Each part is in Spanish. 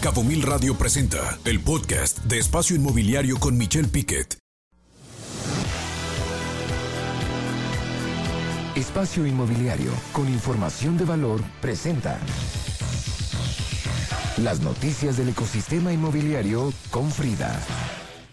Cabo Mil Radio presenta el podcast de Espacio Inmobiliario con Michelle Piquet. Espacio Inmobiliario con información de valor presenta las noticias del ecosistema inmobiliario con Frida.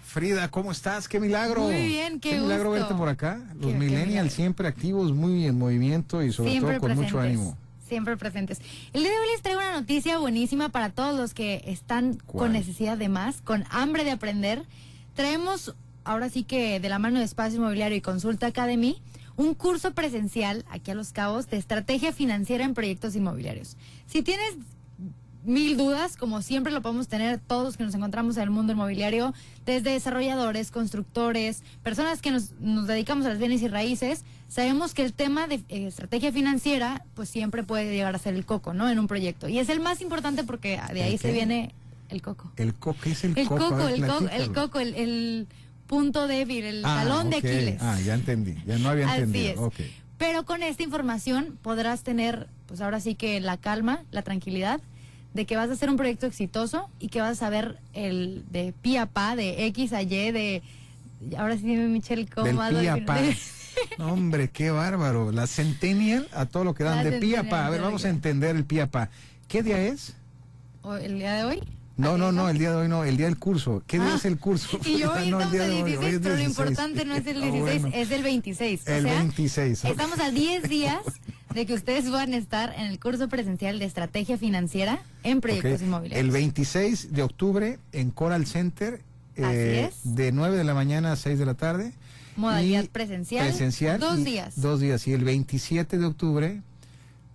Frida, ¿cómo estás? ¡Qué milagro! Muy bien, qué, qué milagro gusto. verte por acá. Los Qué- millennials siempre activos, muy en movimiento y sobre Siempre todo con mucho ánimo. Siempre presentes. El día de hoy les traigo una noticia buenísima para todos los que están ¿Cuál? con necesidad de más, con hambre de aprender. Traemos, ahora sí que de la mano de Espacio Inmobiliario y Consulta Academy, un curso presencial aquí a Los Cabos de estrategia financiera en proyectos inmobiliarios. Si tienes mil dudas, como siempre lo podemos tener todos los que nos encontramos en el mundo inmobiliario, desde desarrolladores, constructores, personas que nos, nos dedicamos a las bienes y raíces, sabemos que el tema de eh, estrategia financiera, pues siempre puede llegar a ser el coco, ¿no? En un proyecto. Y es el más importante porque de ahí ¿El se qué? viene el coco. El coco, ¿qué es el, El coco? A coco, ver, el, coco, el coco, el, el punto débil, el Ah, talón de ok. Aquiles. Ah, ya entendí. Ya no había Así entendido. es. Ok. Pero con esta información podrás tener, pues ahora sí que la calma, la tranquilidad de que vas a hacer un proyecto exitoso y que vas a saber el de pi a pa, de X a Y, de... Ahora sí dime, Michelle, ¿cómo Del pi a pa. No, hombre, qué bárbaro. La centennial a todo lo que dan La de pi a pa. A ver, de vamos a entender el pi a pa. ¿Qué día es? ¿O ¿El día de hoy? No, no, ¿Así no, dijo? el día de hoy no, el día del curso. ¿Qué día Ah, es el curso? Y yo hoy No, el estamos día al de hoy, hoy 16, es pero lo 16. importante no es el Ah, 16, bueno. es el 26. O El sea, 26, ok. Estamos a 10 días de que ustedes van a estar en el curso presencial de estrategia financiera en proyectos Ok. inmobiliarios. El 26 de octubre en Coral Center. eh. De 9 de la mañana a 6 de la tarde. Modalidad Y presencial. Presencial. Dos días. Dos días. Y el 27 de octubre,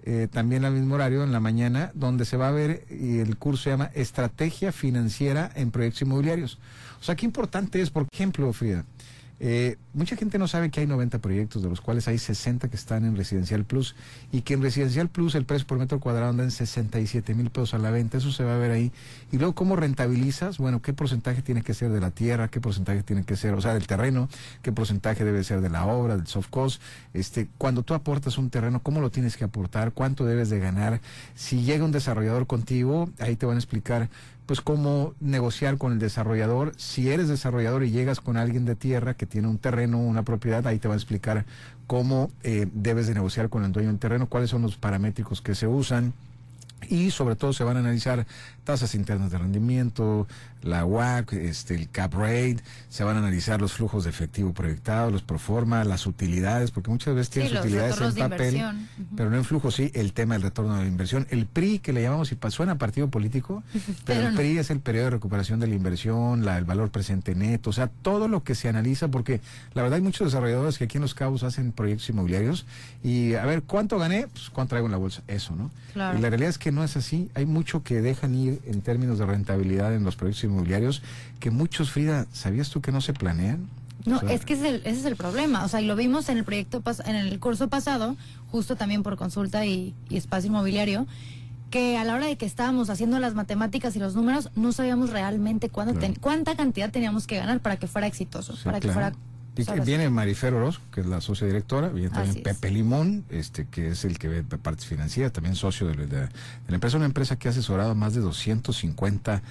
eh, también al mismo horario, en la mañana, donde se va a ver, y el curso se llama Estrategia Financiera en Proyectos Inmobiliarios. O sea, qué importante es, por ejemplo, Frida. Eh, mucha gente no sabe que hay 90 proyectos, de los cuales hay 60 que están en Residencial Plus, y que en Residencial Plus el precio por metro cuadrado anda en 67 mil pesos a la venta, eso se va a ver ahí. Y luego, ¿cómo rentabilizas? Bueno, ¿qué porcentaje tiene que ser de la tierra? ¿Qué porcentaje tiene que ser, o sea, del terreno? ¿Qué porcentaje debe ser de la obra, del soft cost? Este, cuando tú aportas un terreno, ¿cómo lo tienes que aportar? ¿Cuánto debes de ganar? Si llega un desarrollador contigo, ahí te van a explicar pues cómo negociar con el desarrollador. Si eres desarrollador y llegas con alguien de tierra que tiene un terreno, una propiedad, ahí te va a explicar cómo eh, debes de negociar con el dueño del terreno, cuáles son los paramétricos que se usan. Y sobre todo se van a analizar tasas internas de rendimiento, la WAC, este, el cap rate, se van a analizar los flujos de efectivo proyectados, los proforma, las utilidades, porque muchas veces Sí, tienes los utilidades en papel, pero no en flujo, sí, el tema del retorno de la inversión. El PRI, que le llamamos, y suena a partido político, pero, el. PRI es el periodo de recuperación de la inversión, la, el valor presente neto, o sea, todo lo que se analiza, porque la verdad hay muchos desarrolladores que aquí en Los Cabos hacen proyectos inmobiliarios y a ver, ¿cuánto gané? Pues cuánto traigo en la bolsa, eso, ¿no? Claro. Y la realidad es que no es así, hay mucho que dejan ir en términos de rentabilidad en los proyectos inmobiliarios, que muchos, Frida, ¿sabías tú que no se planean? No, O sea, es que ese es, el, ese es el problema. O sea, y lo vimos en el proyecto, pas- en el curso pasado, justo también por consulta y, y espacio inmobiliario, que a la hora de que estábamos haciendo las matemáticas y los números, no sabíamos realmente cuánto Claro. ten- cuánta cantidad teníamos que ganar para que fuera exitoso, Sí, para que claro. fuera... Que. Viene Marifer Orozco, que es la socia directora, viene también Así es. Pepe Limón, este, que es el que ve partes financieras, también socio de, la- de la empresa, una empresa que ha asesorado más de 250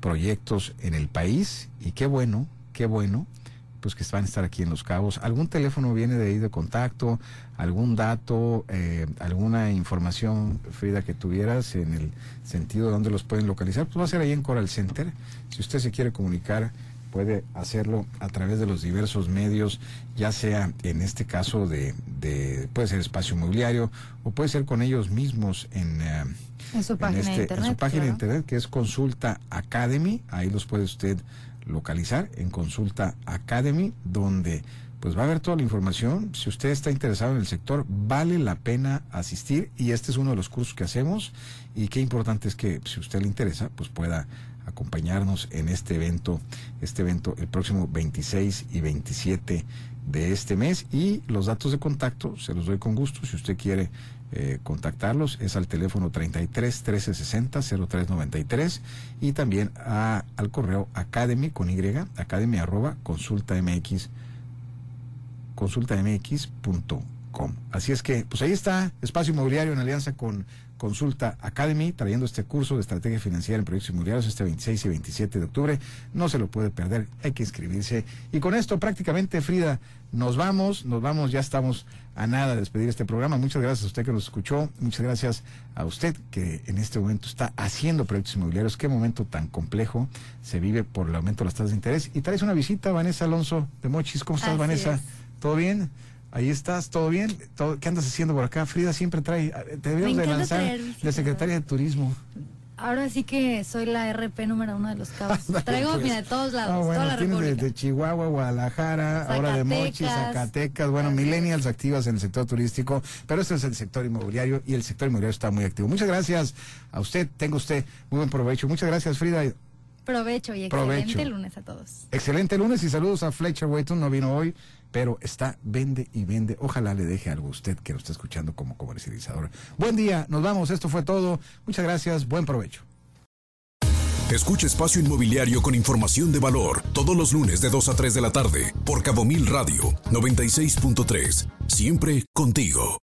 proyectos en el país, y qué bueno, qué bueno, pues que van a estar aquí en Los Cabos. ¿Algún teléfono viene de ahí de contacto? ¿Algún dato? eh, ¿Alguna información, Frida, que tuvieras en el sentido de dónde los pueden localizar? Pues va a ser ahí en Coral Center. Si usted se quiere comunicar, puede hacerlo a través de los diversos medios, ya sea en este caso de, de puede ser espacio inmobiliario o puede ser con ellos mismos en, eh, En su página de este- internet, en su página de claro. internet que es Consulta Academy, ahí los puede usted localizar en Consulta Academy, donde pues va a haber toda la información. Si usted está interesado en el sector, vale la pena asistir y este es uno de los cursos que hacemos y qué importante es que si usted le interesa, pues pueda acompañarnos en este evento, este evento el próximo 26 y 27 de este mes y los datos de contacto se los doy con gusto si usted quiere eh, contactarlos es al teléfono 33 13 60 03 93 y también a, al correo academy con y academy arroba consulta mx consultamx.com. Así es que, pues ahí está, espacio inmobiliario en alianza con Consulta Academy, trayendo este curso de estrategia financiera en proyectos inmobiliarios este 26 y 27 de octubre. No se lo puede perder, hay que inscribirse. Y con esto prácticamente, Frida, nos vamos, nos vamos, ya estamos a nada de despedir este programa. Muchas gracias a usted que nos escuchó, muchas gracias a usted que en este momento está haciendo proyectos inmobiliarios. Qué momento tan complejo se vive por el aumento de las tasas de interés. Y traes una visita, Vanessa Alonso de Mochis. ¿Cómo estás, Así Vanessa? es. ¿Todo bien? Ahí estás, ¿todo bien? ¿Todo- ¿Qué andas haciendo por acá? Frida siempre trae, eh, te debemos de lanzar traer de secretaria de turismo. Ahora sí que soy la RP número uno de los cabos. Traigo, pues. mira, de todos lados, Ah, bueno, toda la tienes de, Chihuahua, Guadalajara, ahora de Mochis, Zacatecas. Bueno, millennials activas en el sector turístico, pero este es el sector inmobiliario y el sector inmobiliario está muy activo. Muchas gracias a usted, tenga usted muy buen provecho. Muchas gracias, Frida. Provecho y excelente Provecho. lunes a todos. Excelente lunes y saludos a Fletcher Wayton, no vino hoy, pero está vende y vende. Ojalá le deje algo a usted que lo está escuchando como comercializador. Buen día, nos vamos, esto fue todo. Muchas gracias, buen provecho. Escucha Espacio Inmobiliario con información de valor todos los lunes de 2 a 3 de la tarde por Cabo Mil Radio 96.3. Siempre contigo.